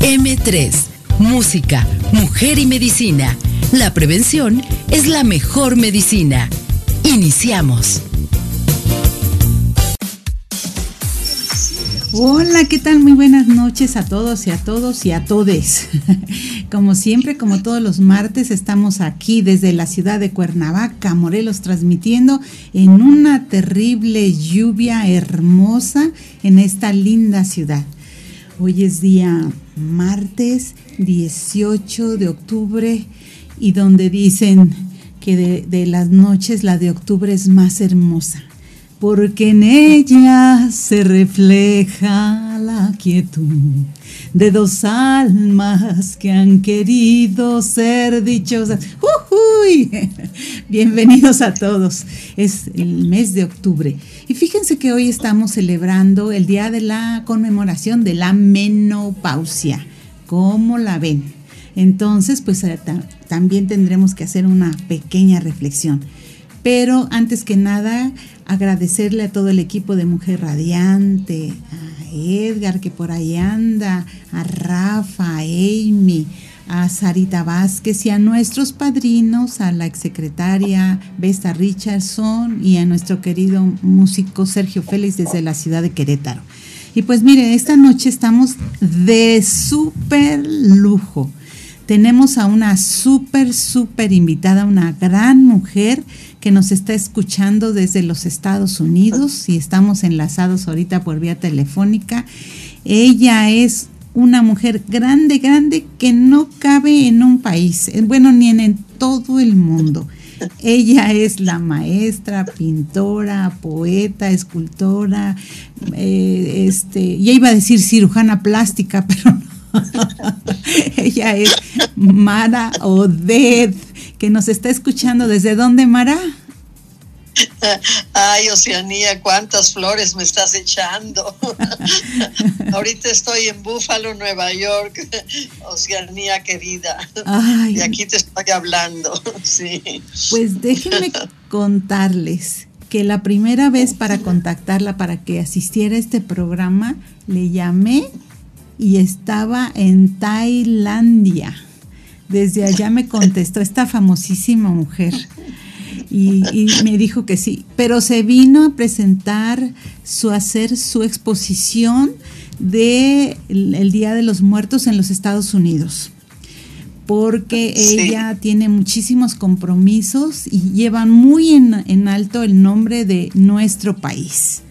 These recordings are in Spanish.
M3, Música, Mujer y Medicina. La prevención es la mejor medicina. Iniciamos. Hola, ¿qué tal? Muy buenas noches a todos y a todos y a todes. Como siempre, como todos los martes, estamos aquí desde la ciudad de Cuernavaca, Morelos, transmitiendo en una terrible lluvia hermosa en esta linda ciudad. Hoy es día martes 18 de octubre y donde dicen que de, de las noches la de octubre es más hermosa porque en ella se refleja la quietud de dos almas que han querido ser dichosas. ¡Uy! Bienvenidos a todos. Es el mes de octubre. Y fíjense que hoy estamos celebrando el día de la conmemoración de la menopausia. ¿Cómo la ven? Entonces, pues eh, también tendremos que hacer una pequeña reflexión. Pero antes que nada, agradecerle a todo el equipo de Mujer Radiante, a Edgar que por ahí anda, a Rafa, a Amy, a Sarita Vázquez y a nuestros padrinos, a la exsecretaria Besta Richardson y a nuestro querido músico Sergio Félix desde la ciudad de Querétaro. Y pues mire, esta noche estamos de súper lujo. Tenemos a una súper, súper invitada, una gran mujer que nos está escuchando desde los Estados Unidos y estamos enlazados ahorita por vía telefónica. Ella es una mujer grande, grande que no cabe en un país, bueno, ni en, todo el mundo. Ella es la maestra, pintora, poeta, escultora, eh, este, ya iba a decir cirujana plástica, pero no. Ella es Mara Oded que nos está escuchando. ¿Desde dónde, Mara? Ay, Oceanía, cuántas flores me estás echando. Ahorita estoy en Búfalo, Nueva York, Oceanía querida. Y aquí te estoy hablando, sí. Pues déjenme contarles que la primera vez para contactarla, para que asistiera a este programa, le llamé y estaba en Tailandia. Desde allá me contestó esta famosísima mujer y, me dijo que sí, pero se vino a presentar su hacer su exposición de el, Día de los Muertos en los Estados Unidos porque ella tiene muchísimos compromisos y lleva muy en, en, alto el nombre de nuestro país.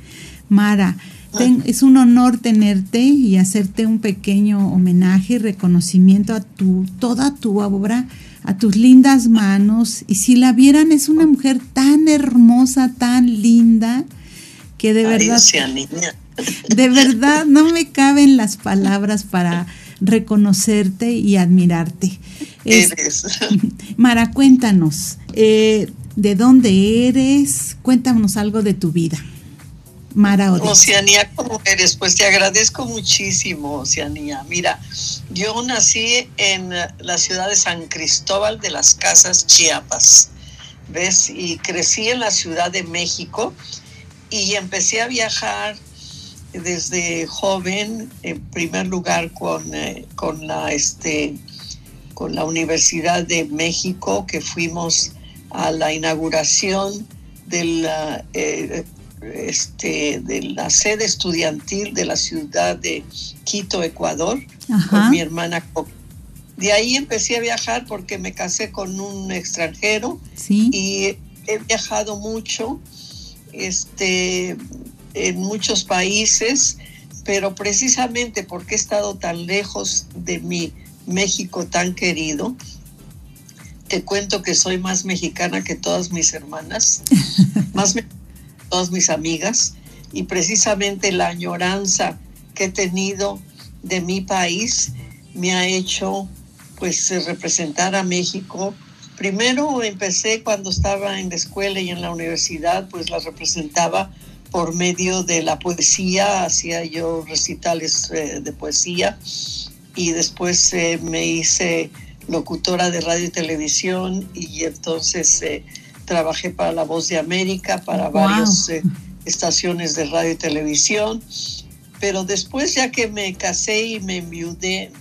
Mara, es un honor tenerte y hacerte un pequeño homenaje y reconocimiento a tu, toda tu obra, a tus lindas manos. Y si la vieran, es una mujer tan hermosa, tan linda, que de verdad... De verdad, no me caben las palabras para reconocerte y admirarte. Mara, cuéntanos, eh, ¿de dónde eres? Cuéntanos algo de tu vida. Mara Oceanía, ¿cómo eres? Pues te agradezco muchísimo, Oceanía. Mira, yo nací en la ciudad de San Cristóbal de las Casas, Chiapas, ¿ves? Y crecí en la Ciudad de México y empecé a viajar desde joven, en primer lugar con, eh, con, la, este, con la Universidad de México, que fuimos a la inauguración del eh, este, de la sede estudiantil de la ciudad de Quito, Ecuador, con mi hermana. De ahí empecé a viajar porque me casé con un extranjero y he viajado mucho este, en muchos países, pero precisamente porque he estado tan lejos de mi México tan querido, te cuento que soy más mexicana que todas mis hermanas, más todas mis amigas y precisamente la añoranza que he tenido de mi país me ha hecho pues representar a México. Primero empecé cuando estaba en la escuela y en la universidad, pues la representaba por medio de la poesía, hacía yo recitales eh, de poesía y después eh, me hice locutora de radio y televisión y entonces eh, trabajé para La Voz de América, para varias estaciones de radio y televisión, pero después ya que me casé y me enviudé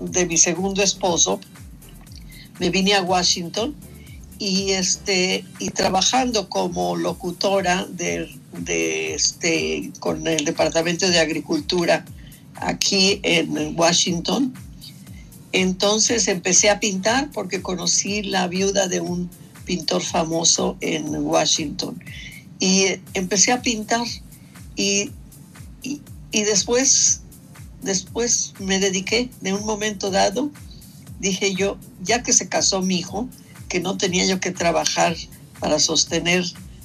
de mi segundo esposo, me vine a Washington y este y trabajando como locutora de, este con el departamento de agricultura aquí en Washington entonces empecé a pintar porque conocí la viuda de un pintor famoso en Washington. Y empecé a pintar y, y, y después después me dediqué de un momento dado. Dije yo ya que se casó mi hijo que no tenía yo que trabajar para sostener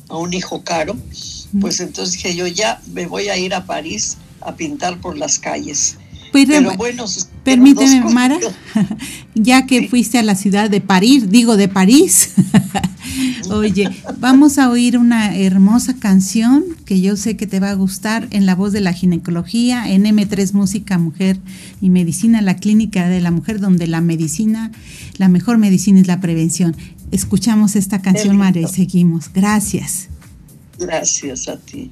a un hijo caro, pues entonces dije yo ya me voy a ir a París a pintar por las calles. Pues, Pero bueno, permíteme, Mara, ya que fuiste a la ciudad de París, digo de París, oye, vamos a oír una hermosa canción que yo sé que te va a gustar en la voz de la ginecología, en M3 Música, Mujer y Medicina, la clínica de la mujer, donde la medicina, la mejor medicina es la prevención. Escuchamos esta canción, Mara, y seguimos. Gracias. Gracias a ti.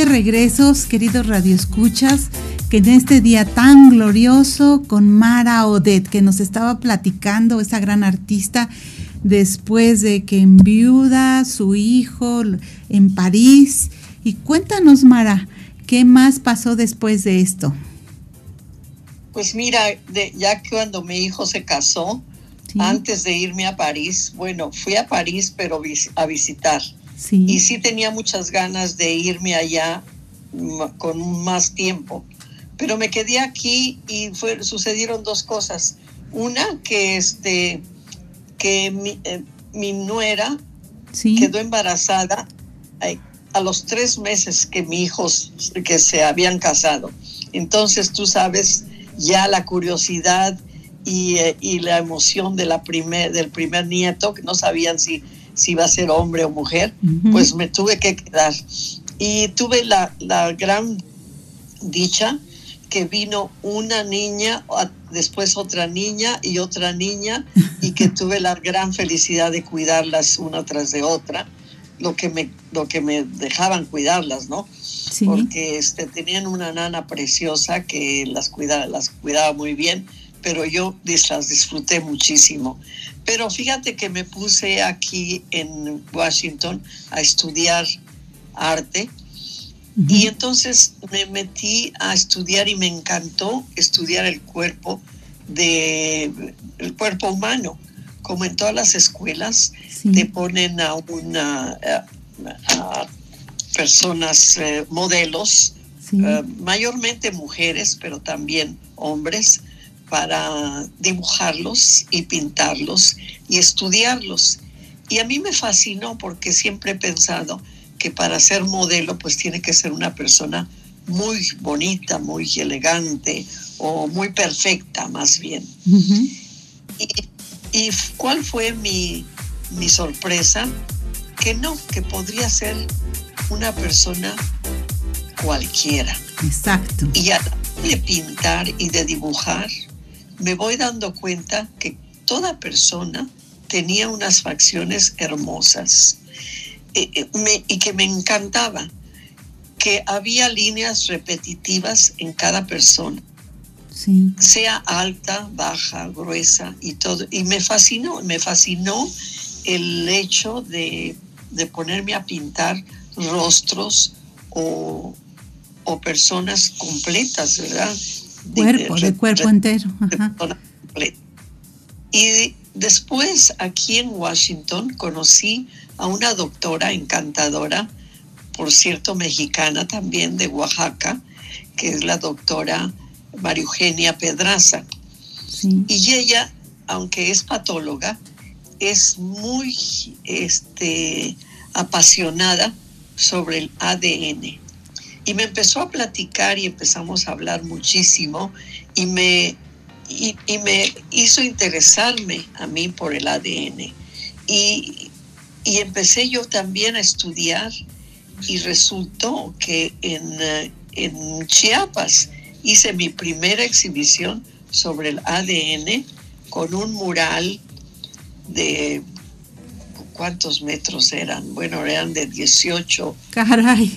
De regresos, queridos radioescuchas, que en este día tan glorioso con Mara Odet, que nos estaba platicando, esa gran artista, después de que enviuda su hijo en París. Y cuéntanos, Mara, ¿qué más pasó después de esto? Pues mira, de, ya cuando mi hijo se casó, antes de irme a París, bueno, fui a París, pero a visitar. Y sí tenía muchas ganas de irme allá con más tiempo. Pero me quedé aquí y fue, sucedieron dos cosas. Una, que, este, que mi, eh, nuera quedó embarazada a los tres meses que mi hijos que se habían casado. Entonces, tú sabes, ya la curiosidad y, eh, la emoción de la primer, del primer nieto, que no sabían si si iba a ser hombre o mujer, pues me tuve que quedar. Y tuve la, gran dicha que vino una niña, después otra niña y otra niña, y que tuve la gran felicidad de cuidarlas una tras de otra, lo que me, lo que me dejaban cuidarlas, ¿no? Porque este, tenían una nana preciosa que las cuidaba, las cuidaba muy bien, pero yo las disfruté muchísimo. Pero fíjate que me puse aquí en Washington a estudiar arte. Y entonces me metí a estudiar y me encantó estudiar el cuerpo de el cuerpo humano. Como en todas las escuelas te ponen a una a, personas eh, modelos, eh, mayormente mujeres, pero también hombres para dibujarlos y pintarlos y estudiarlos. Y a mí me fascinó porque siempre he pensado que para ser modelo pues tiene que ser una persona muy bonita, muy elegante o muy perfecta más bien. y, cuál fue mi, mi sorpresa? Que no, que podría ser una persona cualquiera. Exacto. Y a de pintar y de dibujar, me voy dando cuenta que toda persona tenía unas facciones hermosas eh, eh, y que me encantaba, que había líneas repetitivas en cada persona. Sea alta, baja, gruesa y todo. Y me fascinó, me fascinó el hecho de, ponerme a pintar rostros o, o personas completas, ¿verdad? Cuerpo, de, cuerpo entero. Y después aquí en Washington conocí a una doctora encantadora, por cierto mexicana también de Oaxaca, que es la doctora María Eugenia Pedraza. Y ella, aunque es patóloga, es muy este, apasionada sobre el ADN. Y me empezó a platicar y empezamos a hablar muchísimo y me, y, me hizo interesarme a mí por el ADN. Y, y, empecé yo también a estudiar y resultó que en, en Chiapas hice mi primera exhibición sobre el ADN con un mural de ¿cuántos metros eran? Bueno, eran de 18. Caray.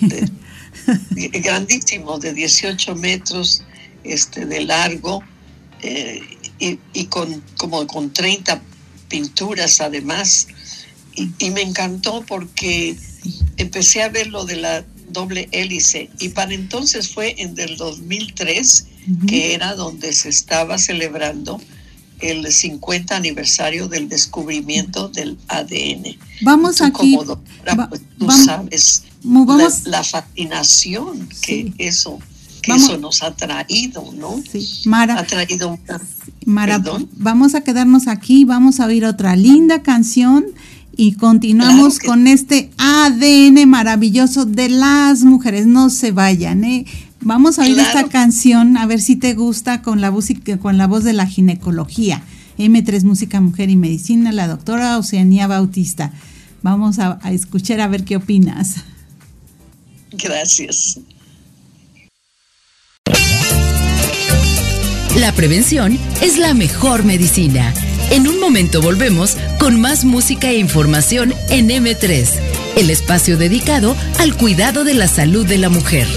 Grandísimo, de 18 metros este, de largo eh, y, con, como con 30 pinturas además. Y, me encantó porque empecé a ver lo de la doble hélice y para entonces fue en el 2003 que era donde se estaba celebrando el 50 aniversario del descubrimiento del ADN. Vamos aquí. Como pues, tú sabes la, fascinación que eso que eso nos ha traído, ¿no? Sí, Mara. Ha traído Mara, vamos a quedarnos aquí, vamos a oír otra linda canción y continuamos con este ADN maravilloso de las mujeres. No se vayan, ¿eh? Vamos a oír esta canción, a ver si te gusta con la, con la voz de la ginecología. M3 Música, Mujer y Medicina, la doctora Oceanía Bautista. Vamos a escuchar a ver qué opinas. Gracias. La prevención es la mejor medicina. En un momento volvemos con más música e información en M3 el espacio dedicado al cuidado de la salud de la mujer.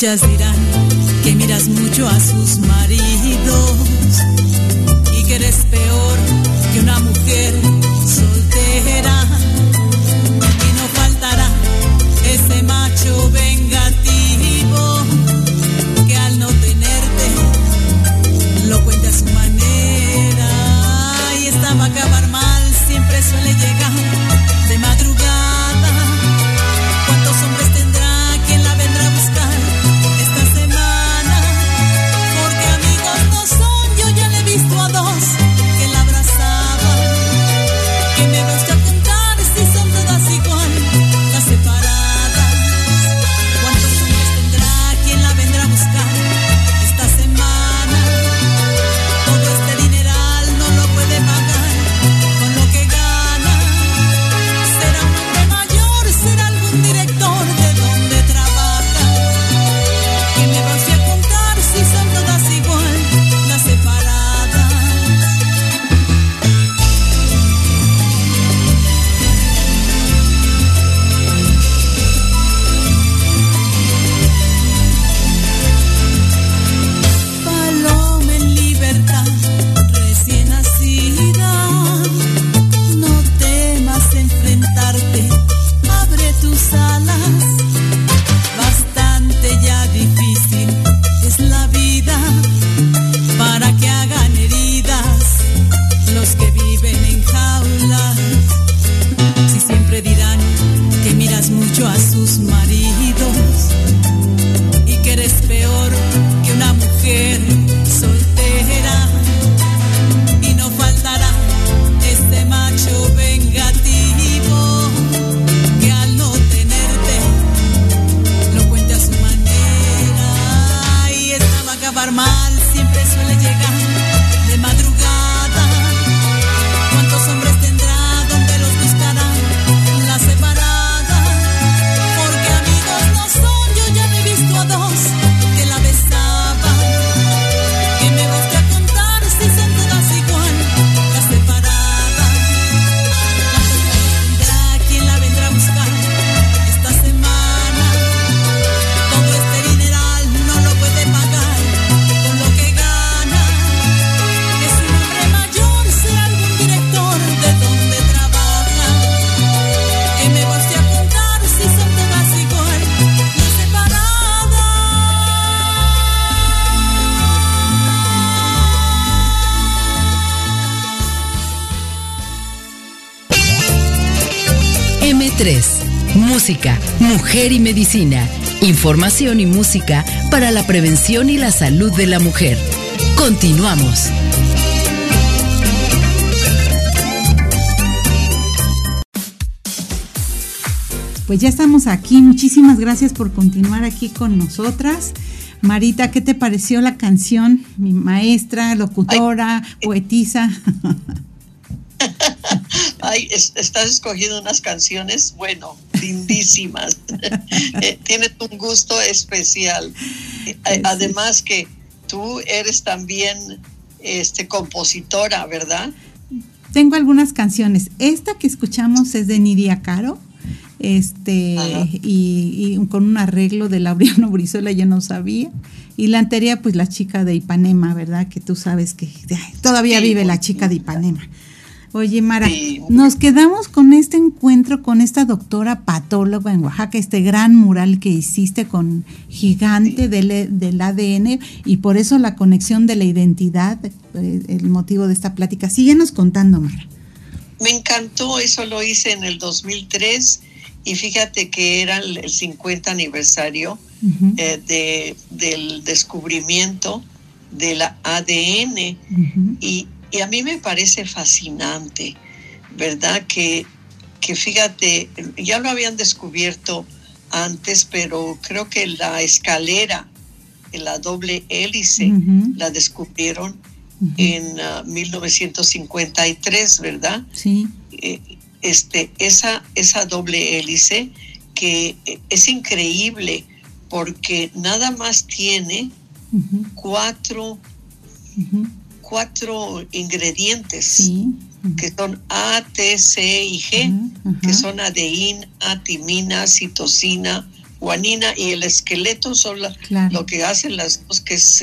Al Jazeera Mujer y Medicina. Información y música para la prevención y la salud de la mujer. Continuamos. Pues ya estamos aquí. Muchísimas gracias por continuar aquí con nosotras. Marita, ¿qué te pareció la canción? Mi maestra, locutora, poetisa. Ay, estás escogiendo unas canciones, bueno, lindísimas. Eh, tienes un gusto especial. Eh, además que tú eres también este compositora, ¿verdad? Tengo algunas canciones. Esta que escuchamos es de Nidia Caro. Este, y, con un arreglo de Laureano Brizuela, yo no sabía. Y la anterior, pues la chica de Ipanema, ¿verdad? Que tú sabes que todavía vive la chica de Ipanema. Oye, Mara, nos quedamos con este encuentro con esta doctora patóloga en Oaxaca, este gran mural que hiciste con gigante del, del, ADN y por eso la conexión de la identidad, eh, el motivo de esta plática. Síguenos contando, Mara. Me encantó, eso lo hice en el 2003 y fíjate que era el 50 aniversario eh, de, del descubrimiento del ADN y, a mí me parece fascinante, ¿verdad? Que, que fíjate, ya lo habían descubierto antes, pero creo que la escalera, la doble hélice, la descubrieron en 1953, ah, ¿verdad? Sí. Eh, este, esa, esa doble hélice que es increíble porque nada más tiene cuatro, cuatro ingredientes que son A, T, C y G, que son adeína, timina, citosina, guanina y el esqueleto son lo que hacen las dos, que es,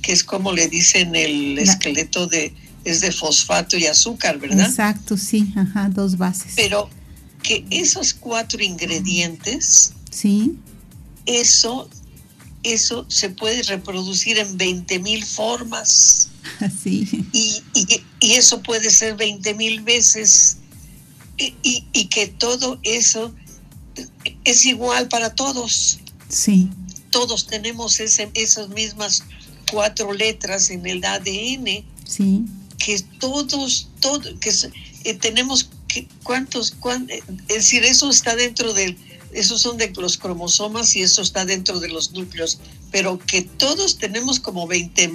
que es como le dicen el esqueleto de es de fosfato y azúcar, ¿verdad? Exacto, sí, ajá, dos bases. Pero que esos cuatro ingredientes, sí, eso, eso se puede reproducir en 20 mil formas. Sí. Y, y, eso puede ser 20 mil veces. Y, y, que todo eso es igual para todos. Sí. Todos tenemos ese, esas mismas cuatro letras en el ADN. Sí que todos, todos, que eh, tenemos que, cuántos, eh, es decir, eso está dentro del, esos son de los cromosomas y eso está dentro de los núcleos, pero que todos tenemos como 20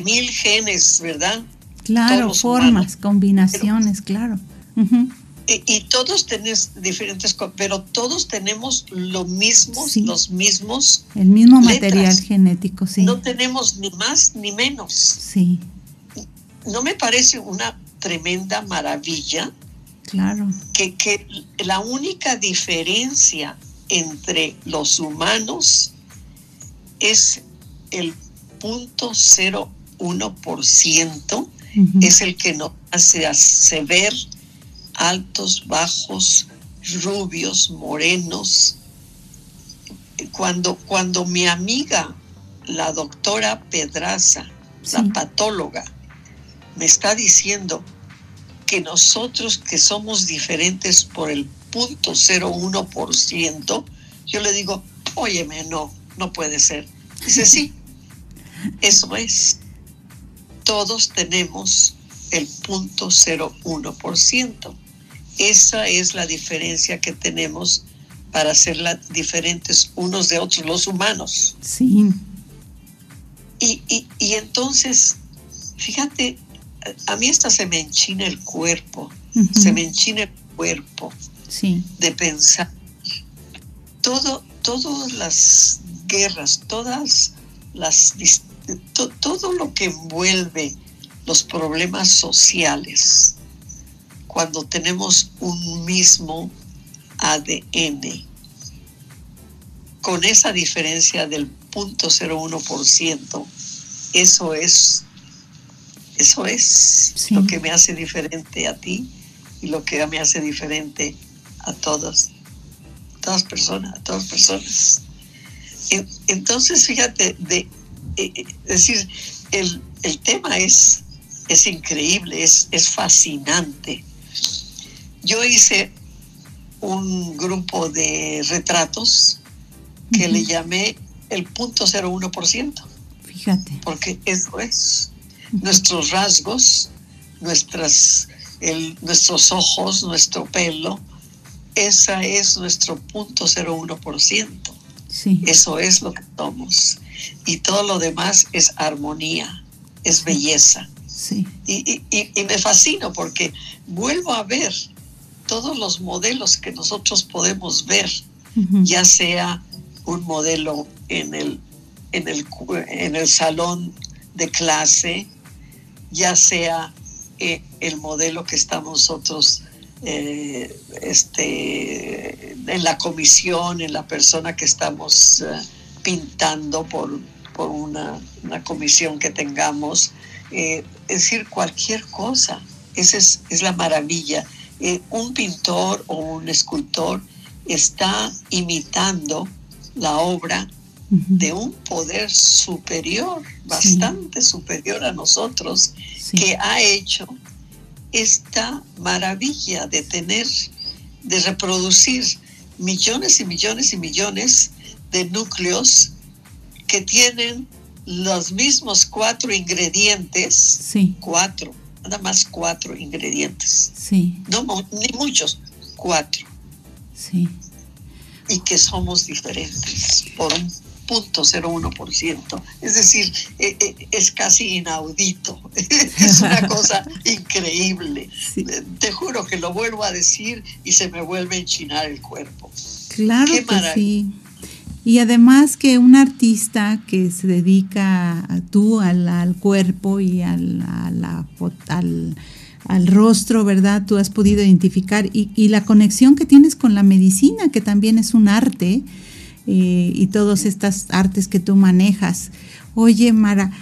mil genes, ¿verdad? Claro, formas, combinaciones, claro. y, todos tenemos diferentes, pero todos tenemos lo mismo, los mismos. El mismo material genético, sí. No tenemos ni más ni menos. Sí. ¿no me parece una tremenda maravilla? Claro. Que, que la única diferencia entre los humanos es el punto 0,1%, es el que nos hace ver altos, bajos, rubios, morenos. Cuando, cuando mi amiga, la doctora Pedraza, la patóloga, me está diciendo que nosotros que somos diferentes por el punto 01%, yo le digo, óyeme, no, no puede ser. Dice, sí, eso es. Todos tenemos el punto 01%. Esa es la diferencia que tenemos para ser diferentes unos de otros, los humanos. Sí. Y, y, y entonces, fíjate a mí hasta se me enchina el cuerpo, se me enchina el cuerpo de pensar. Todo, todas las guerras, todas las todo lo que envuelve los problemas sociales cuando tenemos un mismo ADN con esa diferencia del 0.01%, eso es eso es lo que me hace diferente a ti y lo que me hace diferente a todos, a todas personas, a todas personas. Entonces, fíjate, de, eh, eh, decir, el, tema es, es increíble, es, es fascinante. Yo hice un grupo de retratos que le llamé el punto 01%. Fíjate. Porque eso es nuestros rasgos, nuestras, nuestros ojos, nuestro pelo, esa es nuestro punto 01%. Sí. Eso es lo que somos. Y todo lo demás es armonía, es belleza. Sí. Y, me fascino porque vuelvo a ver todos los modelos que nosotros podemos ver, ya sea un modelo en el, en el, en el salón de clase, ya sea eh, el modelo que estamos nosotros eh, este, en la comisión, en la persona que estamos eh, pintando por, por una, comisión que tengamos. es decir, cualquier cosa esa es, la maravilla. Un pintor o un escultor está imitando la obra de un poder superior, bastante superior a nosotros, que ha hecho esta maravilla de tener, de reproducir millones y millones y millones de núcleos que tienen los mismos cuatro ingredientes, cuatro, nada más cuatro ingredientes. Sí. No, ni muchos, cuatro. Sí. Y que somos diferentes por un punto ciento. Es decir, eh, eh, es casi inaudito. es una cosa increíble. Te juro que lo vuelvo a decir y se me vuelve a enchinar el cuerpo. Claro que sí. Y además que un artista que se dedica a, tú al, cuerpo y al, al, rostro, ¿verdad? Tú has podido identificar y, la conexión que tienes con la medicina, que también es un arte, eh, y todas estas artes que tú manejas. Oye, Mara,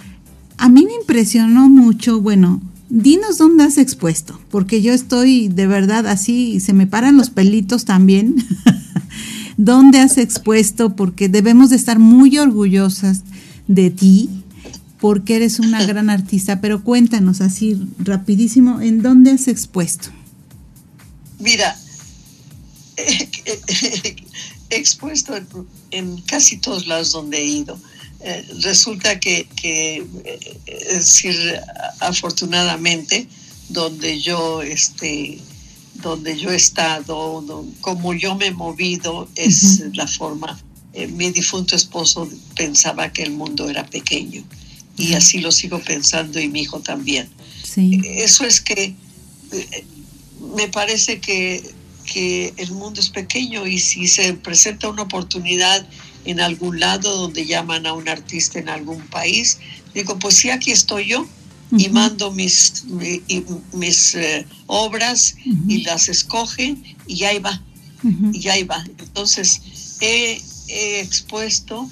a mí me impresionó mucho, bueno, dinos dónde has expuesto, porque yo estoy de verdad así, se me paran los pelitos también. dónde has expuesto, porque debemos de estar muy orgullosas de ti, porque eres una gran artista, pero cuéntanos así rapidísimo, ¿en dónde has expuesto? Mira, he expuesto en, casi todos lados donde he ido. Eh, resulta que, que, eh, es decir, afortunadamente, donde yo este, donde yo he estado, como yo me he movido, es la forma. Eh, mi difunto esposo pensaba que el mundo era pequeño y así lo sigo pensando y mi hijo también. Eso es que eh, me parece que, que el mundo es pequeño y si se presenta una oportunidad en algún lado donde llaman a un artista en algún país, digo, pues sí, aquí estoy yo y mando mis, mis eh, obras y las escogen y ahí va, y ahí va. Entonces, he, expuesto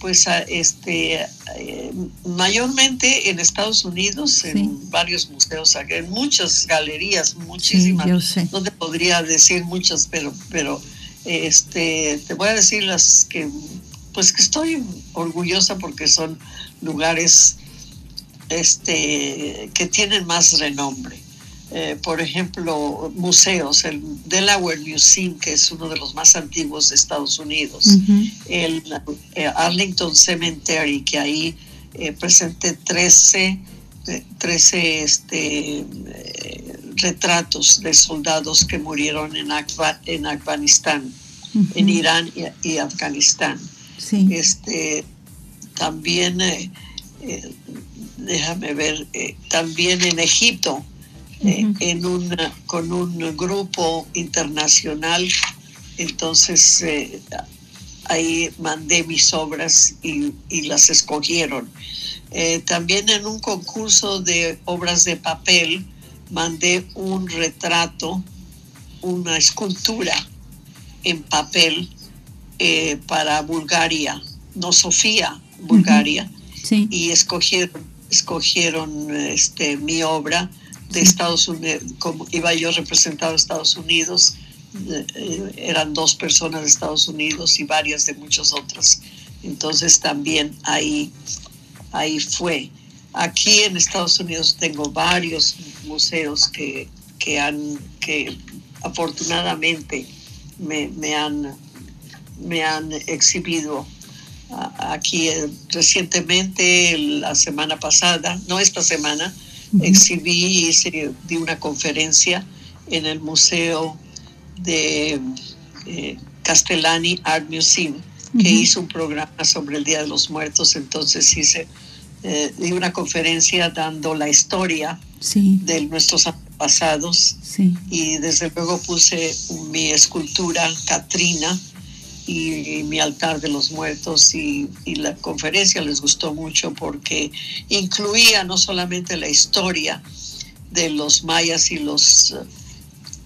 pues este eh, mayormente en Estados Unidos en varios museos en muchas galerías muchísimas no te podría decir muchas pero pero este te voy a decir las que pues que estoy orgullosa porque son lugares este, que tienen más renombre. Eh, por ejemplo, museos, el Delaware Museum, que es uno de los más antiguos de Estados Unidos, el eh, Arlington Cemetery, que ahí eh, presenté 13, 13 este, retratos de soldados que murieron en, en Afganistán, en Irán y, Afganistán. Este, también déjame ver, eh, también en Egipto, eh, en una, con un grupo internacional. Entonces eh, ahí mandé mis obras y, las escogieron. también en un concurso de obras de papel mandé un retrato, una escultura en papel para Bulgaria, no Sofía, Bulgaria. Y escogieron escogieron este, mi obra de Estados Unidos, como iba yo representado a Estados Unidos, eh, eran dos personas de Estados Unidos y varias de muchos otros. Entonces también ahí, ahí fue. Aquí en Estados Unidos tengo varios museos que, que han, que afortunadamente me, me han, me han exhibido aquí eh, recientemente, la semana pasada, no esta semana, exhibí y di una conferencia en el Museo de eh, Castellani Art Museum, que hizo un programa sobre el Día de los Muertos, entonces hice eh, di una conferencia dando la historia de nuestros antepasados y desde luego puse mi escultura Katrina y, mi altar de los muertos y, la conferencia les gustó mucho porque incluía no solamente la historia de los mayas y los,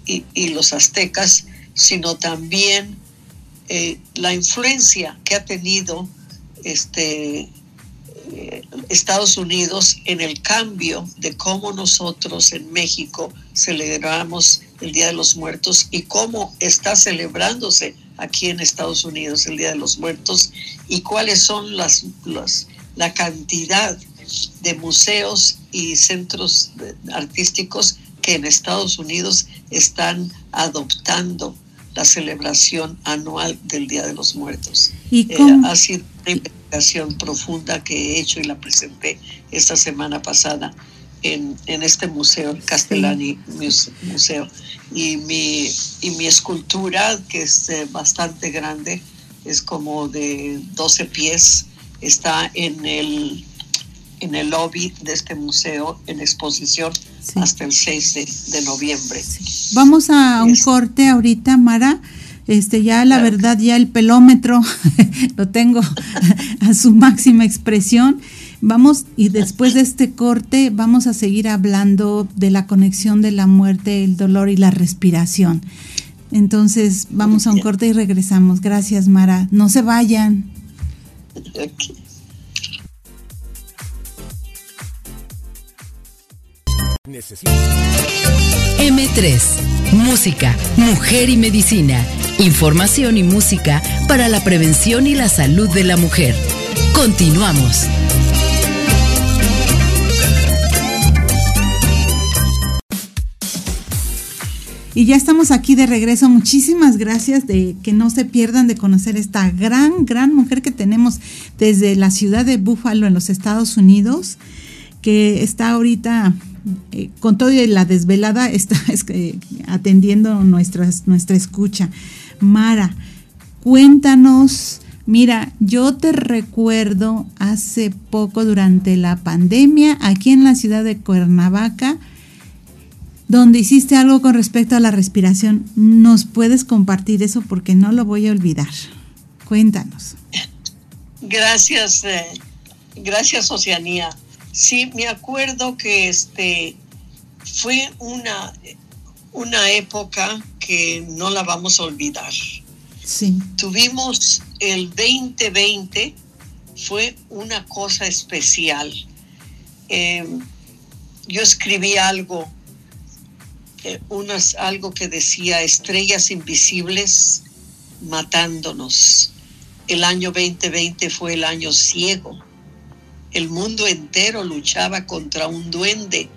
y, los aztecas, sino también eh, la influencia que ha tenido este, eh, Estados Unidos en el cambio de cómo nosotros en México celebramos el Día de los Muertos y cómo está celebrándose aquí en Estados Unidos el Día de los Muertos y cuáles son las, la cantidad de museos y centros artísticos que en Estados Unidos están adoptando la celebración anual del Día de los Muertos. ¿Y eh, ha sido una investigación profunda que he hecho y la presenté esta semana pasada en, este museo, el Castellani Museo. Y mi, y mi escultura, que es eh, bastante grande, es como de 12 pies, está en el, en el lobby de este museo en exposición hasta el 6 de, noviembre. Vamos a un corte ahorita, Mara. Este, ya la verdad, ya el pelómetro lo tengo a su máxima expresión. Vamos, y después de este corte, vamos a seguir hablando de la conexión de la muerte, el dolor y la respiración. Entonces, vamos a un corte y regresamos. Gracias, Mara. No se vayan. M3, Música, Mujer y Medicina. Información y música para la prevención y la salud de la mujer. Continuamos. Y ya estamos aquí de regreso. Muchísimas gracias de que no se pierdan de conocer esta gran, gran mujer que tenemos desde la ciudad de Buffalo en los Estados Unidos, que está ahorita eh, con todo y la desvelada está atendiendo nuestras, nuestra escucha. Mara, cuéntanos, mira, yo te recuerdo hace poco durante la pandemia aquí en la ciudad de Cuernavaca, donde hiciste algo con respecto a la respiración. ¿Nos puedes compartir eso? Porque no lo voy a olvidar. Cuéntanos. Gracias, eh, gracias Oceanía. Sí, me acuerdo que este fue una, una época que no la vamos a olvidar. Sí. Tuvimos el 2020, fue una cosa especial. Em, yo escribí algo, eh, unas, algo que decía estrellas invisibles matándonos. El año 2020 fue el año ciego el mundo entero luchaba contra un duende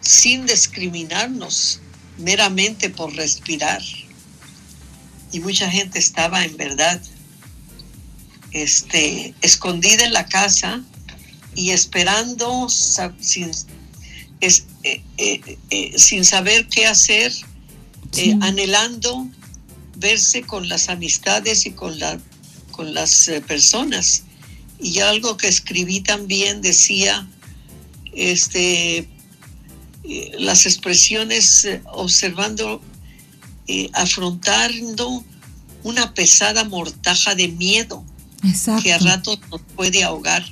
sin discriminarnos, meramente por respirar. Y mucha gente estaba en verdad este, escondida en la casa y esperando sin, eh, eh, eh, sin saber qué hacer, anhelando verse con las amistades y con, la, con las personas. Y algo que escribí también decía, este, las expresiones observando, eh, afrontando una pesada mortaja de miedo que a ratos nos puede ahogar,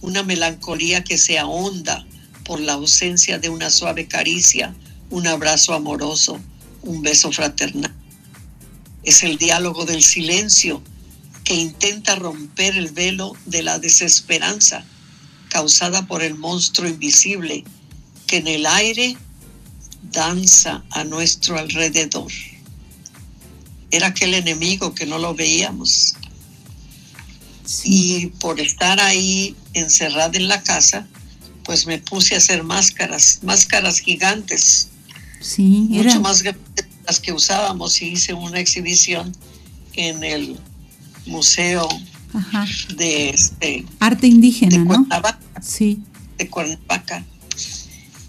una melancolía que se ahonda por la ausencia de una suave caricia, un abrazo amoroso, un beso fraternal. Es el diálogo del silencio que intenta romper el velo de la desesperanza causada por el monstruo invisible que en el aire danza a nuestro alrededor. Era aquel enemigo que no lo veíamos. Y por estar ahí encerrada en la casa, pues me puse a hacer máscaras, máscaras gigantes. Sí, mucho más grandes las que usábamos y hice una exhibición en el museo de este, arte indígena, de Cuernavaca, Sí. De Cuernavaca.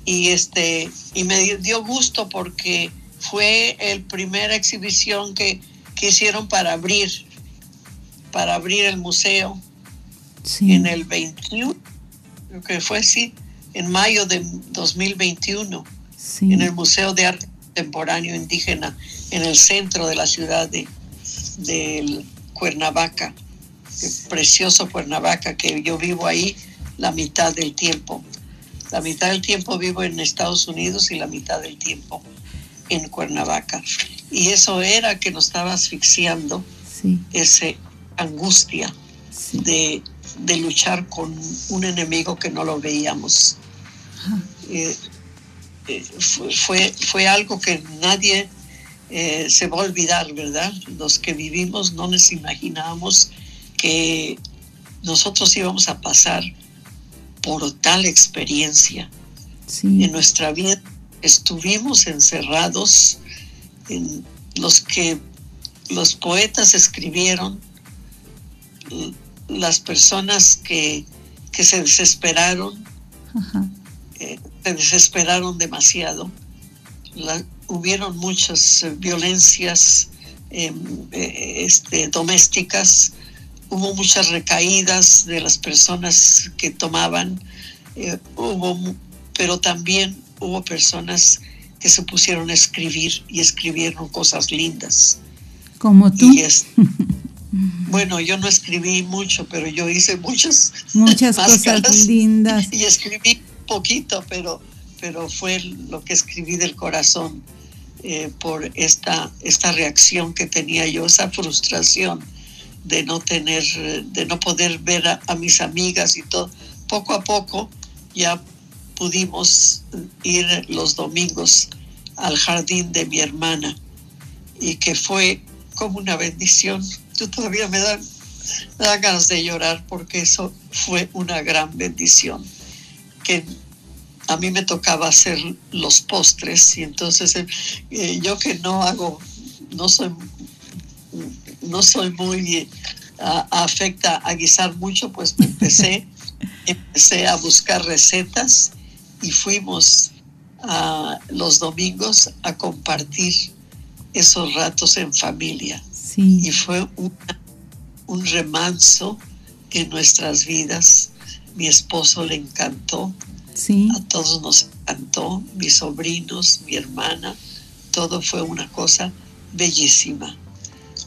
Y este y me dio gusto porque fue el primera exhibición que, que hicieron para abrir para abrir el museo en el 21, creo que fue sí, en mayo de 2021, en el Museo de Arte Contemporáneo Indígena, en el centro de la ciudad de, del Cuernavaca, precioso Cuernavaca, que yo vivo ahí la mitad del tiempo. La mitad del tiempo vivo en Estados Unidos y la mitad del tiempo en Cuernavaca. Y eso era que nos estaba asfixiando, esa angustia de de luchar con un enemigo que no lo veíamos. Eh, eh, fue, fue, algo que nadie eh, se va a olvidar, ¿verdad? Los que vivimos no nos imaginábamos que nosotros íbamos a pasar por tal experiencia. En nuestra vida estuvimos encerrados en los que los poetas escribieron, las personas que, se desesperaron, eh, se desesperaron demasiado. hubieron muchas eh, violencias em, eh, este, domésticas, hubo muchas recaídas de las personas que tomaban, hubo, pero también hubo personas que se pusieron a escribir y escribieron cosas lindas. Como tú. bueno, yo no escribí mucho, pero yo hice muchas muchas cosas lindas y escribí poquito, pero pero fue lo que escribí del corazón eh, por esta esta reacción que tenía yo, esa frustración de no tener, de no poder ver a mis amigas y todo. Poco a poco ya pudimos ir los domingos al jardín de mi hermana y que fue como una bendición. Yo todavía me dan, ganas de llorar porque eso fue una gran bendición. Que a mí me tocaba hacer los postres y entonces eh, yo que no hago, no soy, no soy muy afecta a guisar mucho, pues me empecé, empecé a buscar recetas y fuimos a los domingos a compartir esos ratos en familia. Y fue un remanso en nuestras vidas. Mi esposo le encantó. A todos nos encantó, mis sobrinos, mi hermana, todo fue una cosa bellísima.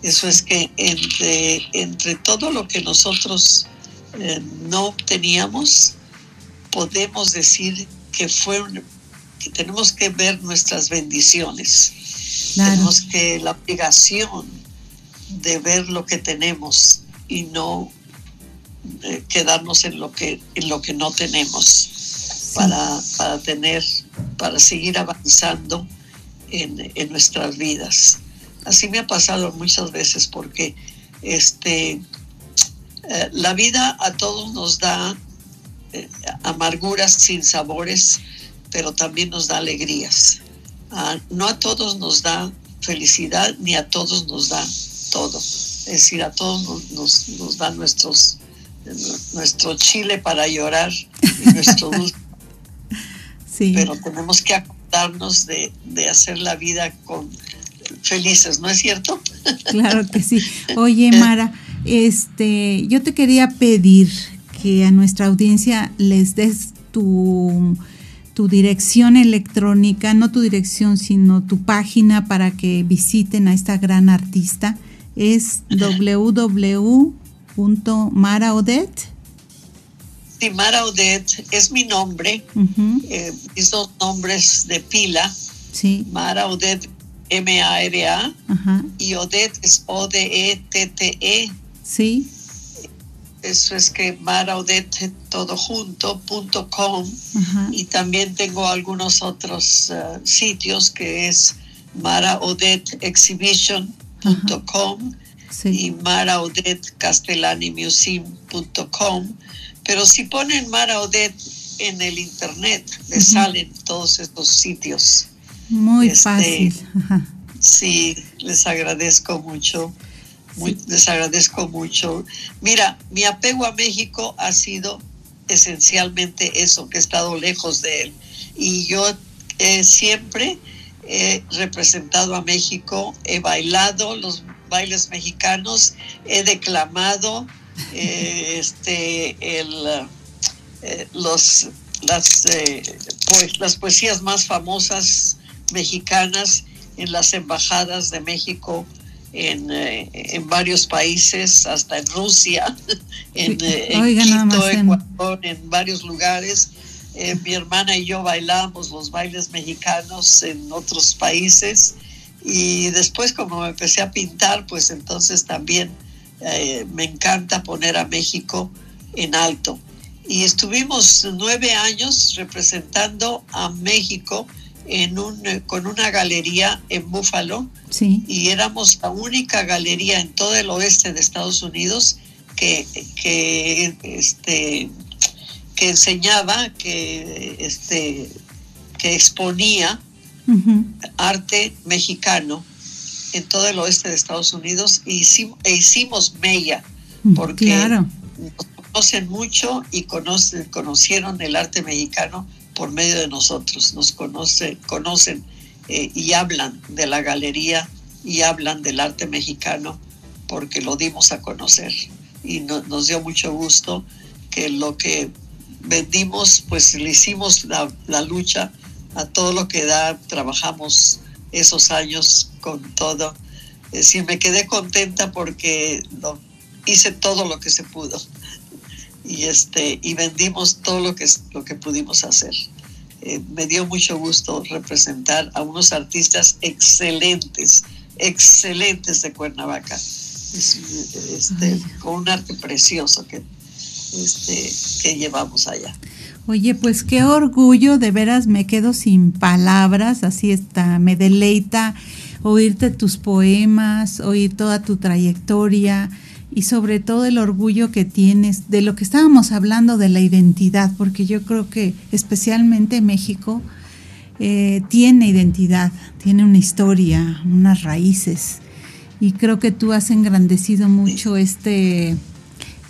Eso es que entre, entre todo lo que nosotros eh, no teníamos, podemos decir que fue que tenemos que ver nuestras bendiciones. Tenemos que la obligación de ver lo que tenemos y no eh, quedarnos en lo que en lo que no tenemos para, para tener para seguir avanzando en, en, nuestras vidas. Así me ha pasado muchas veces porque este eh, la vida a todos nos da eh, amarguras sin sabores, pero también nos da alegrías. Ah, no a todos nos da felicidad, ni a todos nos da todo. Es decir, a todos nos, nos, da nuestros, nuestro chile para llorar y nuestro dulce. Pero tenemos que acordarnos de, de hacer la vida con felices, ¿no es cierto? Claro que sí. Oye, Mara, este, yo te quería pedir que a nuestra audiencia les des tu, tu dirección electrónica, no tu dirección, sino tu página para que visiten a esta gran artista. Es www.maraodet. Sí, Mara Odette es mi nombre, eh, mis dos nombres de pila. Sí. Mara Odette, M-A-R-A, y Odette es O-D-E-T-T-E. -E. Sí eso es que maraudete todo junto y también tengo algunos otros uh, sitios que es y maraudetcastellanimuseum.com pero si ponen Maraudet en el internet les salen todos estos sitios. Muy este, fácil. Sí les agradezco mucho les agradezco mucho. Mira, mi apego a México ha sido esencialmente eso, que he estado lejos de él. Y yo siempre he representado a México, he bailado los bailes mexicanos, he declamado eh, este, el, eh, los, las, eh, pues, las poesías más famosas mexicanas en las embajadas de México en, eh, en varios países, hasta en Rusia, en, eh, Quito, Ecuador, en varios lugares. Eh, mi hermana y yo bailamos los bailes mexicanos en otros países y después como me empecé a pintar, pues entonces también me encanta poner a México en alto. Y estuvimos nueve años representando a México en un, con una galería en Búfalo. Sí. Y éramos la única galería en todo el oeste de Estados Unidos que, que, este, que enseñaba, que, este, que exponía arte mexicano en todo el oeste de Estados Unidos e hicimos, e hicimos mella Mm, porque Claro. nos conocen mucho y conocen, conocieron el arte mexicano por medio de nosotros. Nos conoce, conocen eh, y hablan de la galería y hablan del arte mexicano porque lo dimos a conocer. Y no- nos dio mucho gusto que lo que vendimos, pues le hicimos la, la lucha a todo lo que da, trabajamos esos años con todo. Es decir, me quedé contenta porque lo- hice todo lo que se pudo y este y vendimos todo lo que lo que pudimos hacer. Eh, me dio mucho gusto representar a unos artistas excelentes, excelentes de Cuernavaca, Es- este, con un arte precioso que, este, que llevamos allá. Oye, pues qué orgullo, de veras me quedo sin palabras, así está, me deleita oírte tus poemas, oír toda tu trayectoria y sobre todo el orgullo que tienes de lo que estábamos hablando de la identidad, porque yo creo que especialmente México eh, tiene identidad, tiene una historia, unas raíces y creo que tú has engrandecido mucho este,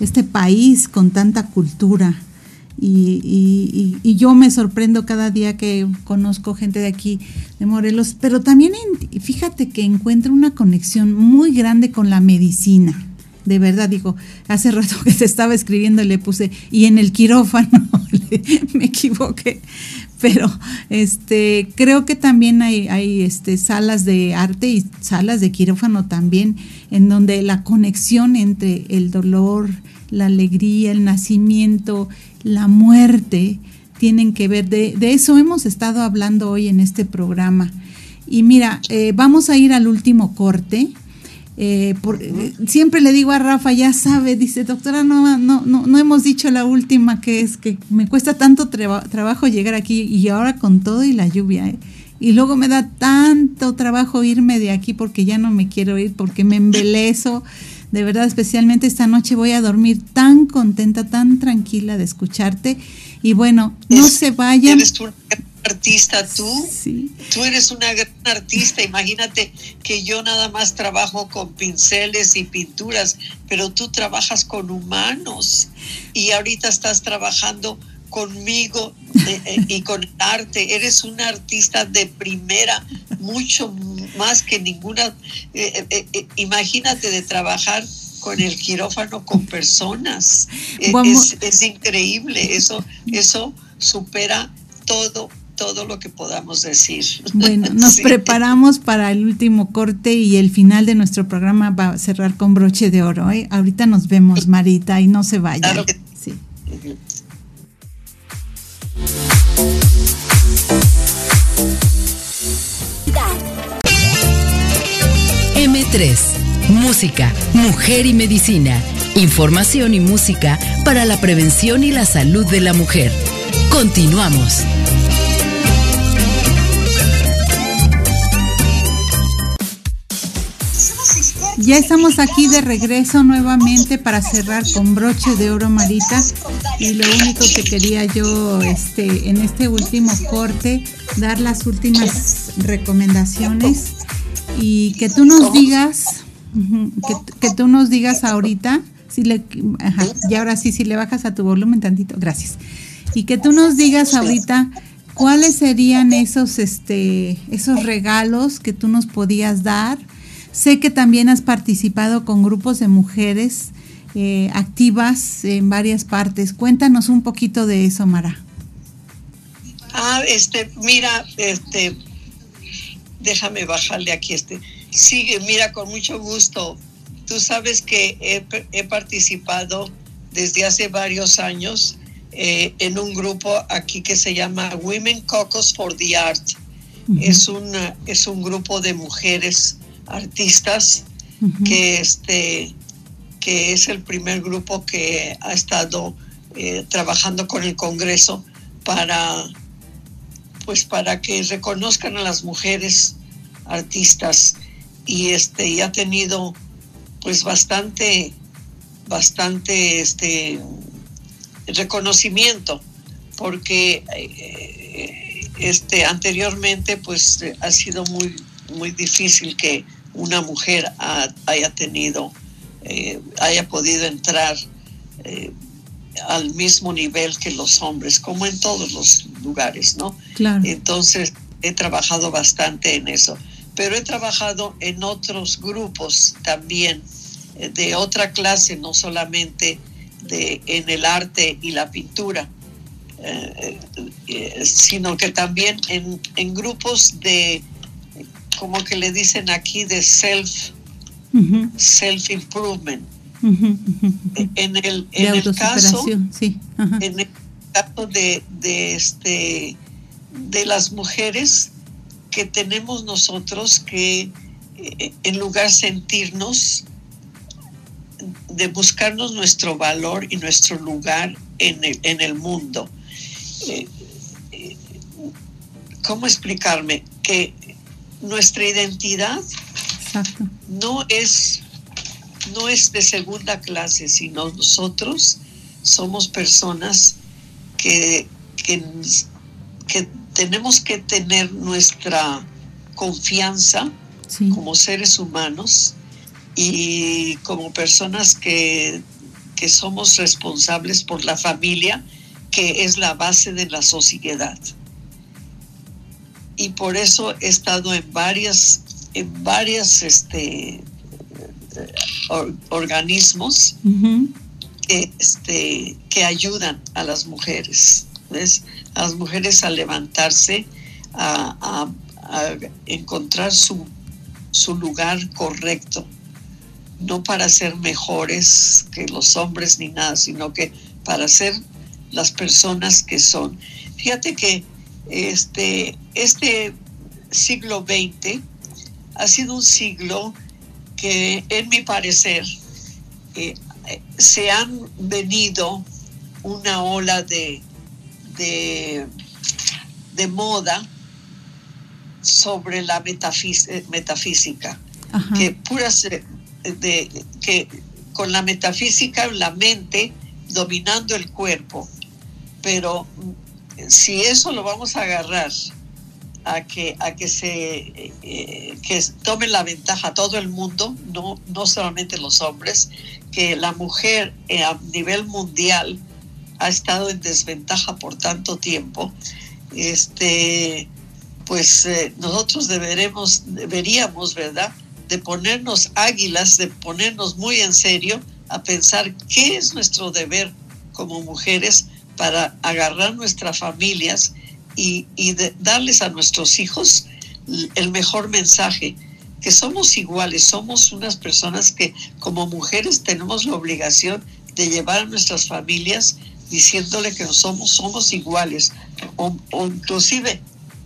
este país con tanta cultura. Y, y- y- yo me sorprendo cada día que conozco gente de aquí, de Morelos, pero también en- fíjate que encuentro una conexión muy grande con la medicina. De verdad, digo, hace rato que te estaba escribiendo le puse, y en el quirófano, me equivoqué, pero este creo que también hay, hay este, salas de arte y salas de quirófano también, en donde la conexión entre el dolor, la alegría, el nacimiento, la muerte, tienen que ver. De, de eso hemos estado hablando hoy en este programa. Y mira, eh, vamos a ir al último corte. Eh, por- eh, siempre le digo a Rafa, ya sabe, dice, doctora, no, no, no, no hemos dicho la última, que es que me cuesta tanto traba- trabajo llegar aquí y ahora con todo y la lluvia. ¿eh? Y luego me da tanto trabajo irme de aquí porque ya no me quiero ir, porque me embelezo. De verdad, especialmente esta noche voy a dormir tan contenta, tan tranquila de escucharte. Y bueno, no Es- se vayan. Eres gran artista tú. Sí. Tú eres una gran artista, imagínate que yo nada más trabajo con pinceles y pinturas, pero tú trabajas con humanos y ahorita estás trabajando conmigo eh, eh, y con arte. Eres una artista de primera, mucho más que ninguna. eh, imagínate de trabajar con el quirófano con personas. Es, es increíble, eso, eso supera todo todo lo que podamos decir. Bueno, nos Sí. preparamos para el último corte y el final de nuestro programa va a cerrar con broche de oro. ¿eh? Ahorita nos vemos, Marita, y no se vayan. Claro que- Sí. M3. Música, mujer y medicina. Información y música para la prevención y la salud de la mujer. Continuamos. Ya estamos aquí de regreso nuevamente para cerrar con broche de oro, Marita. Y lo único que quería yo este, en este último corte, dar las últimas recomendaciones y que tú nos digas, que, tú nos digas ahorita, si le, y ahora sí, si le bajas a tu volumen tantito, gracias. Y que tú nos digas ahorita cuáles serían esos, este, esos regalos que tú nos podías dar. Sé que también has participado con grupos de mujeres eh, activas en varias partes. Cuéntanos un poquito de eso, Mara. Ah, este, mira, este, déjame bajarle aquí este. Sigue, mira, con mucho gusto. Tú sabes que he, he participado desde hace varios años eh, en un grupo aquí que se llama Women Caucus for the Art. es, una, es un grupo de mujeres artistas que, este, que es el primer grupo que ha estado eh, trabajando con el Congreso para, pues para que reconozcan a las mujeres artistas. Y este y ha tenido pues bastante bastante este reconocimiento porque eh, este anteriormente pues ha sido muy muy difícil que una mujer haya tenido eh, haya podido entrar eh, al mismo nivel que los hombres como en todos los lugares no claro. entonces he trabajado bastante en eso pero he trabajado en otros grupos también eh, de otra clase, no solamente de, en el arte y la pintura, eh, sino que también en, en, grupos de, como que le dicen aquí, de self, self improvement. En el, en el caso, sí. en el caso de, de, este, de las mujeres, que tenemos nosotros que eh, en lugar sentirnos de buscarnos nuestro valor y nuestro lugar en el, en el mundo. Eh, eh, ¿Cómo explicarme? Que nuestra identidad no es no es de segunda clase, sino nosotros somos personas que, que, que tenemos que tener nuestra confianza sí. como seres humanos y como personas que, que somos responsables por la familia, que es la base de la sociedad. Y por eso he estado en varias, en varias este, or, organismos uh -huh. que, este, que ayudan a las mujeres. ¿ves? a las mujeres a levantarse, a, a, a encontrar su, su, lugar correcto, no para ser mejores que los hombres ni nada, sino que para ser las personas que son. Fíjate que este, este siglo XX ha sido un siglo que, en mi parecer, eh, se han venido una ola de de, de moda sobre la metafis, metafísica, Ajá. que puras de, que con la metafísica la mente dominando el cuerpo, pero si eso lo vamos a agarrar a que a que se eh, que tome la ventaja todo el mundo, no no solamente los hombres, que la mujer eh, a nivel mundial ha estado en desventaja por tanto tiempo, este, pues eh, nosotros deberemos, deberíamos, ¿verdad?, de ponernos águilas, de ponernos muy en serio a pensar qué es nuestro deber como mujeres para agarrar nuestras familias y, y de darles a nuestros hijos el mejor mensaje, que somos iguales, somos unas personas que como mujeres tenemos la obligación de llevar a nuestras familias diciéndole que somos, somos iguales o, o, inclusive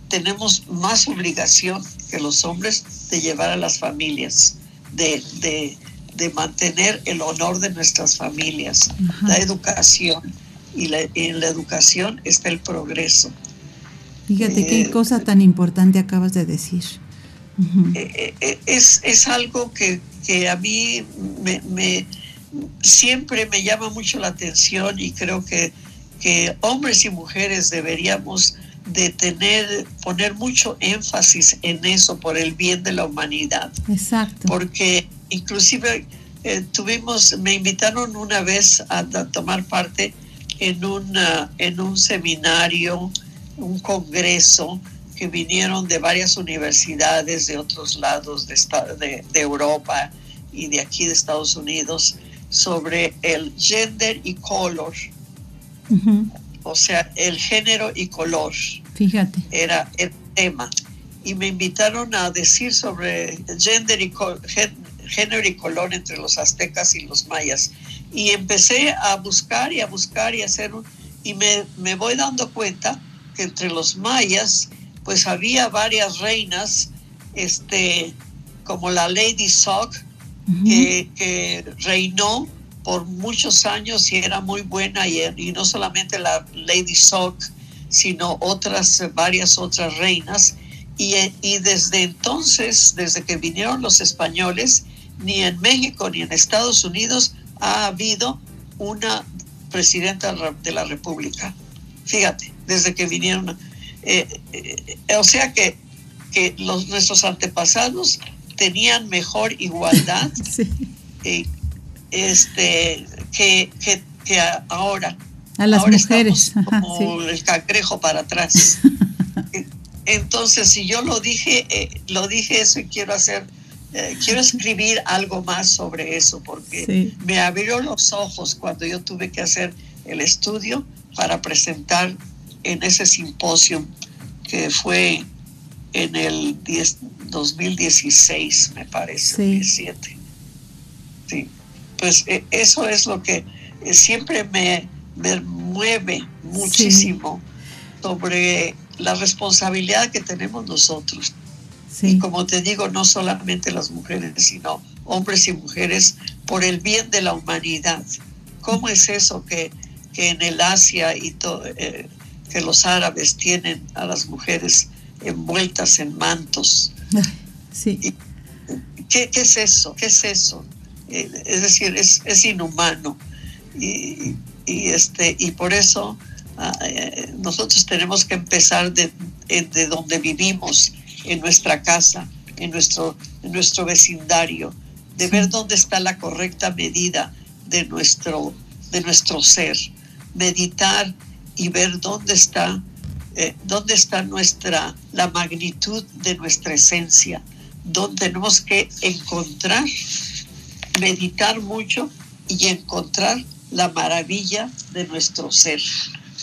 tenemos más obligación que los hombres de llevar a las familias, de, de, de mantener el honor de nuestras familias, Ajá. la educación. Y la, en la educación está el progreso. Fíjate eh, qué cosa tan importante acabas de decir. Uh -huh. eh, es, es, algo que, que a mí me, me siempre me llama mucho la atención y creo que, que hombres y mujeres deberíamos de tener, poner mucho énfasis en eso por el bien de la humanidad. Exacto. Porque inclusive eh, tuvimos, me invitaron una vez a, a tomar parte en, una, en un seminario, un congreso, que vinieron de varias universidades de otros lados de, de, de Europa y de aquí de Estados Unidos sobre el gender y color. Uh -huh. O sea, el género y color. Fíjate. Era el tema. Y me invitaron a decir sobre gender y género y color entre los aztecas y los mayas. Y empecé a buscar y a buscar y a hacer un... Y me, me voy dando cuenta que entre los mayas, pues había varias reinas, este, como la Lady Sock, Uh -huh. que, que, reinó por muchos años y era muy buena y, y no solamente la Lady Sock, sino otras, varias otras reinas. Y, y desde entonces, desde que vinieron los españoles, ni en México ni en Estados Unidos ha habido una presidenta de la República. Fíjate, desde que vinieron. Eh, eh, o sea que, que los, nuestros antepasados tenían mejor igualdad eh, este, que, que, que, ahora. A las mujeres. como el cangrejo para atrás. Entonces, si yo lo dije, lo dije eso y quiero hacer eh, quiero escribir algo más sobre eso porque me abrió los ojos cuando yo tuve que hacer el estudio para presentar en ese simposio que fue en el 2016, me parece, sí. 17. Sí, pues eh, eso es lo que eh, siempre me, me mueve muchísimo sobre la responsabilidad que tenemos nosotros y como te digo, no solamente las mujeres, sino hombres y mujeres por el bien de la humanidad. ¿Cómo es eso que, que en el Asia y eh, que los árabes tienen a las mujeres envueltas en mantos? Sí. ¿qué, ¿qué, es eso? ¿Qué es eso? Eh, es decir, es, es inhumano. Y, y, este, y por eso ah, eh, nosotros tenemos que empezar de, de donde vivimos en nuestra casa, en nuestro, en nuestro vecindario, de ver dónde está la correcta medida de nuestro, de nuestro ser, meditar y ver dónde está, eh, dónde está nuestra, la magnitud de nuestra esencia, dónde tenemos que encontrar, meditar mucho y encontrar la maravilla de nuestro ser,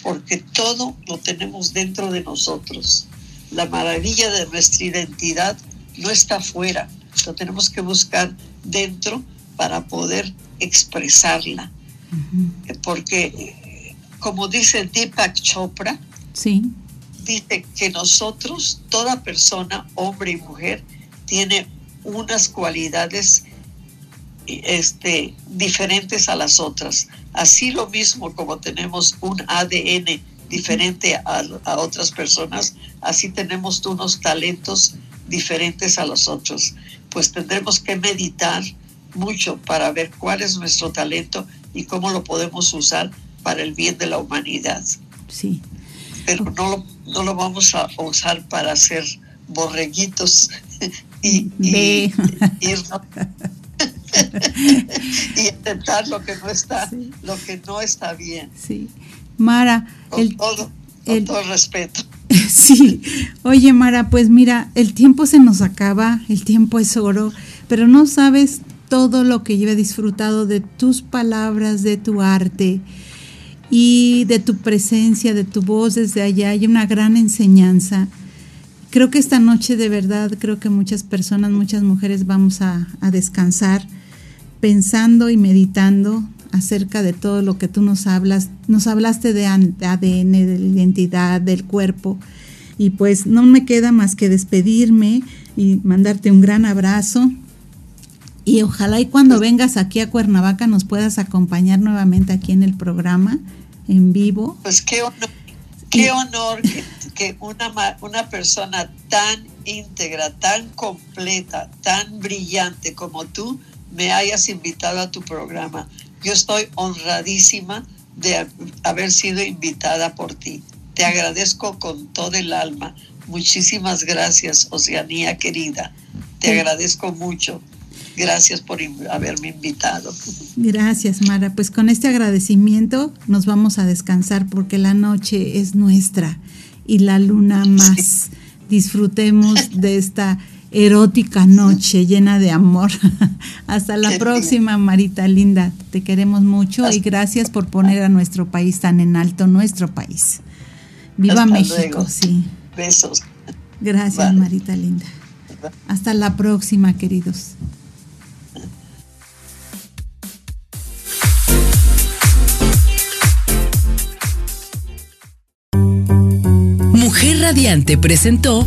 porque todo lo tenemos dentro de nosotros la maravilla de nuestra identidad no está afuera, lo tenemos que buscar dentro para poder expresarla. Porque, como dice Deepak Chopra, sí. dice que nosotros, toda persona, hombre y mujer, tiene unas cualidades este, diferentes a las otras. Así lo mismo como tenemos un ADN diferente a, otras personas, así tenemos unos talentos diferentes a los otros. Pues tendremos que meditar mucho para ver cuál es nuestro talento y cómo lo podemos usar para el bien de la humanidad. Sí. Pero no lo, no lo vamos a usar para hacer borreguitos y, y, y, intentar lo que no está, lo que no está bien. Sí. Mara, el, todo, con todo respeto. Sí, oye Mara, pues mira, el tiempo se nos acaba, el tiempo es oro, pero no sabes todo lo que yo he disfrutado de tus palabras, de tu arte y de tu presencia, de tu voz desde allá. Hay una gran enseñanza. Creo que esta noche de verdad, creo que muchas personas, muchas mujeres vamos a, a descansar pensando y meditando acerca de todo lo que tú nos hablas. Nos hablaste de ADN, de la identidad, del cuerpo. Y pues no me queda más que despedirme y mandarte un gran abrazo. Y ojalá y cuando pues vengas aquí a Cuernavaca nos puedas acompañar nuevamente aquí en el programa, en vivo. Pues qué honor, qué honor que, que una, una persona tan íntegra, tan completa, tan brillante como tú me hayas invitado a tu programa. Yo estoy honradísima de haber sido invitada por ti. Te agradezco con todo el alma. Muchísimas gracias, Oceanía querida. Te agradezco mucho. Gracias por haberme invitado. Gracias, Mara. Pues con este agradecimiento nos vamos a descansar porque la noche es nuestra y la luna más. Disfrutemos de esta erótica noche llena de amor. Hasta la próxima, Marita Linda. Te queremos mucho y gracias por poner a nuestro país tan en alto, nuestro país. Viva México, sí. Besos. Gracias, Marita Linda. Hasta la próxima, queridos. Mujer Radiante presentó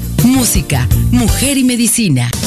Música, Mujer y Medicina.